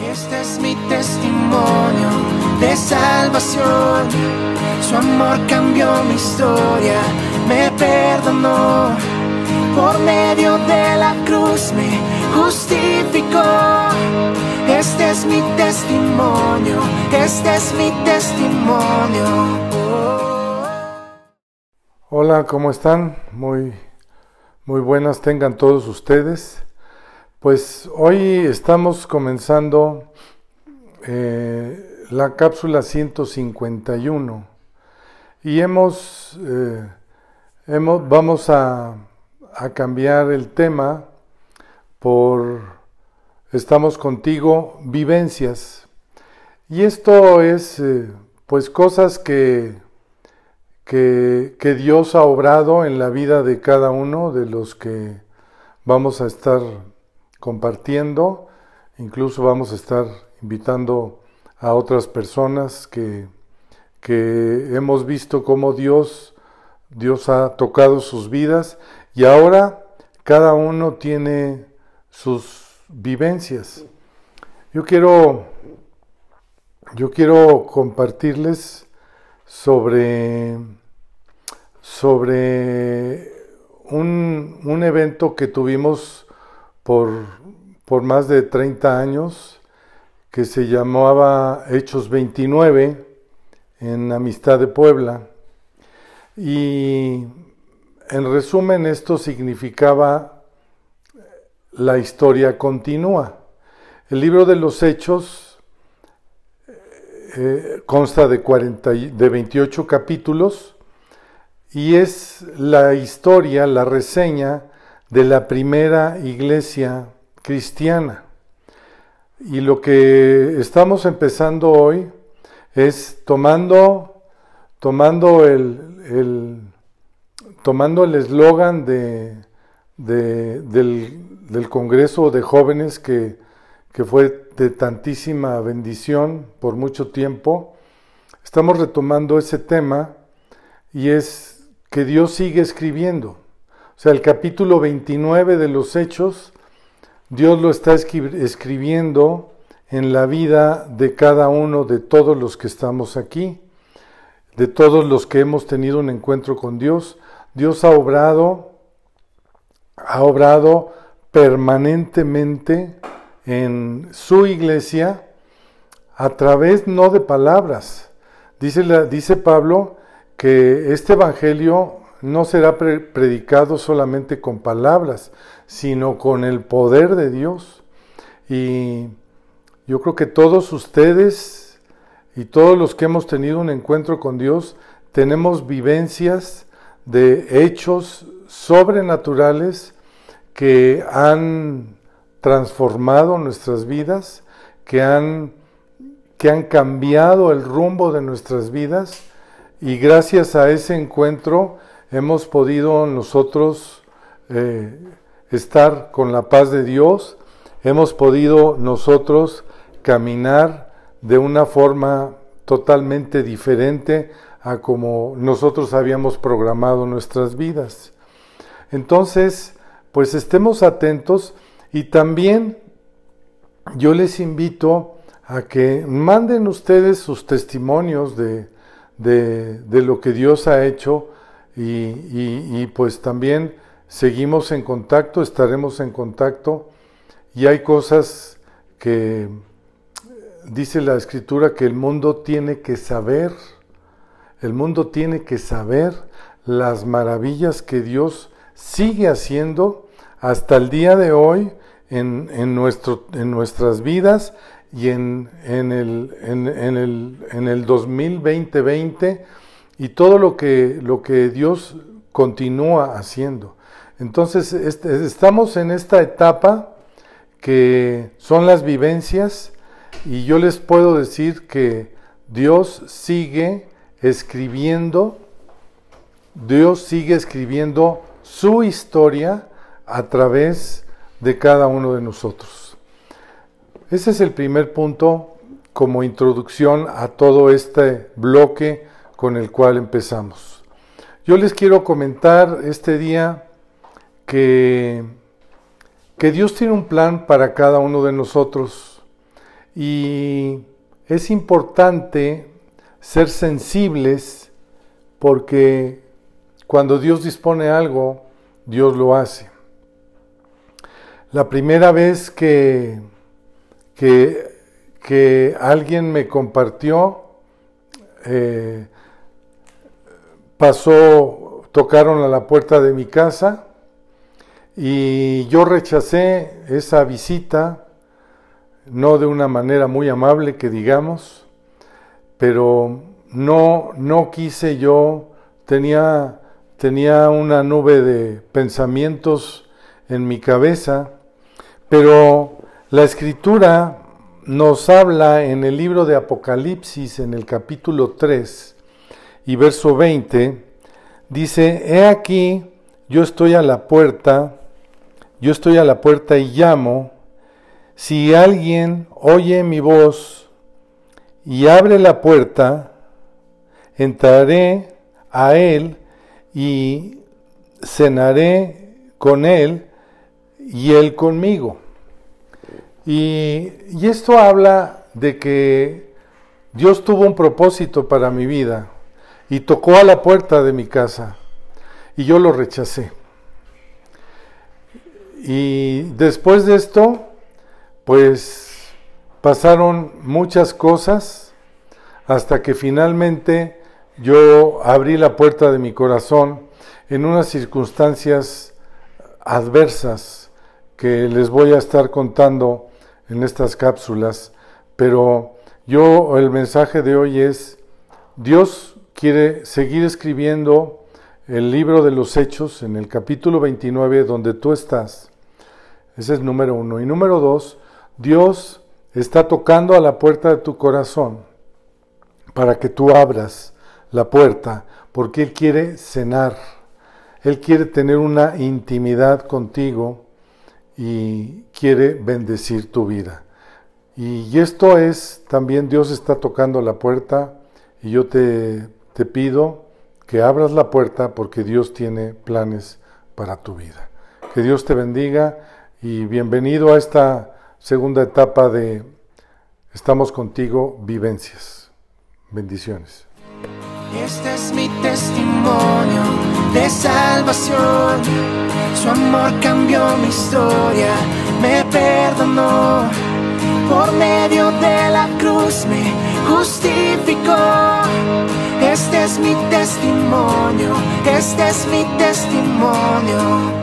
Este es mi testimonio de salvación. Su amor cambió mi historia, me perdonó. Por medio de la cruz me justificó. Este es mi testimonio, este es mi testimonio. Hola, ¿cómo están? Muy, muy buenas tengan todos ustedes. Pues hoy estamos comenzando eh, la cápsula 151 y eh, hemos vamos a, a, cambiar el tema por estamos contigo vivencias. Y esto es eh, pues cosas que, que, que Dios ha obrado en la vida de cada uno de los que vamos a estar compartiendo, incluso vamos a estar invitando a otras personas que, que hemos visto cómo Dios, Dios ha tocado sus vidas y ahora cada uno tiene sus vivencias. Yo quiero, yo quiero compartirles sobre, sobre un, un evento que tuvimos por, por más de 30 años, que se llamaba Hechos 29 en Amistad de Puebla. Y en resumen esto significaba la historia continúa. El libro de los Hechos eh, consta de, 40, de 28 capítulos y es la historia, la reseña de la primera iglesia cristiana. Y lo que estamos empezando hoy es tomando, tomando el, el tomando el eslogan de, de, del, del, Congreso de Jóvenes que, que fue de tantísima bendición por mucho tiempo, estamos retomando ese tema y es que Dios sigue escribiendo. O sea, el capítulo 29 de los Hechos, Dios lo está escribiendo en la vida de cada uno de todos los que estamos aquí, de todos los que hemos tenido un encuentro con Dios. Dios ha obrado, ha obrado permanentemente en su iglesia a través no de palabras. Dice, dice Pablo que este Evangelio no será predicado solamente con palabras, sino con el poder de Dios. Y yo creo que todos ustedes y todos los que hemos tenido un encuentro con Dios, tenemos vivencias de hechos sobrenaturales que han transformado nuestras vidas, que han, que han cambiado el rumbo de nuestras vidas y gracias a ese encuentro hemos podido nosotros eh, estar con la paz de Dios, hemos podido nosotros caminar de una forma totalmente diferente a como nosotros habíamos programado nuestras vidas. Entonces, pues estemos atentos y también yo les invito a que manden ustedes sus testimonios de, de, de lo que Dios ha hecho y, pues también seguimos en contacto, estaremos en contacto. Y hay cosas que dice la escritura que el mundo tiene que saber, el mundo tiene que saber las maravillas que Dios sigue haciendo hasta el día de hoy en, en, nuestro, en nuestras vidas y en, en, el, el, en el 2020 y todo lo que, lo que Dios continúa haciendo. Entonces, estamos en esta etapa que son las vivencias y yo les puedo decir que Dios sigue escribiendo, Dios sigue escribiendo su historia a través de cada uno de nosotros. Ese es el primer punto como introducción a todo este bloque con el cual empezamos. Yo les quiero comentar este día que, que Dios tiene un plan para cada uno de nosotros Y es importante ser sensibles porque cuando Dios dispone algo, Dios lo hace. La primera vez que, que, alguien me compartió, eh, pasó, tocaron a la puerta de mi casa y yo rechacé esa visita, no de una manera muy amable que digamos, pero no, no quise yo, tenía, tenía una nube de pensamientos en mi cabeza, pero la escritura nos habla en el libro de Apocalipsis, en el capítulo 3 y verso 20, dice, he aquí, yo estoy a la puerta, yo estoy a la puerta y llamo, si alguien oye mi voz y abre la puerta, entraré a él y cenaré con él y él conmigo. Y, esto habla de que Dios tuvo un propósito para mi vida y tocó a la puerta de mi casa y yo lo rechacé. Y después de esto, pues pasaron muchas cosas hasta que finalmente yo abrí la puerta de mi corazón en unas circunstancias adversas que les voy a estar contando en estas cápsulas, pero yo el mensaje de hoy es, Dios quiere seguir escribiendo el libro de los hechos en el capítulo 29 donde tú estás. Ese es número uno. Y número dos, Dios está tocando a la puerta de tu corazón para que tú abras la puerta, porque Él quiere cenar, Él quiere tener una intimidad contigo y quiere bendecir tu vida. Y esto es, también Dios está tocando la puerta y yo te, te pido que abras la puerta porque Dios tiene planes para tu vida. Que Dios te bendiga y bienvenido a esta segunda etapa de Estamos contigo, vivencias. Bendiciones. Este es mi testimonio de salvación. Su amor cambió mi historia, me perdonó. Por medio de la cruz me justificó. Este es mi testimonio, este es mi testimonio.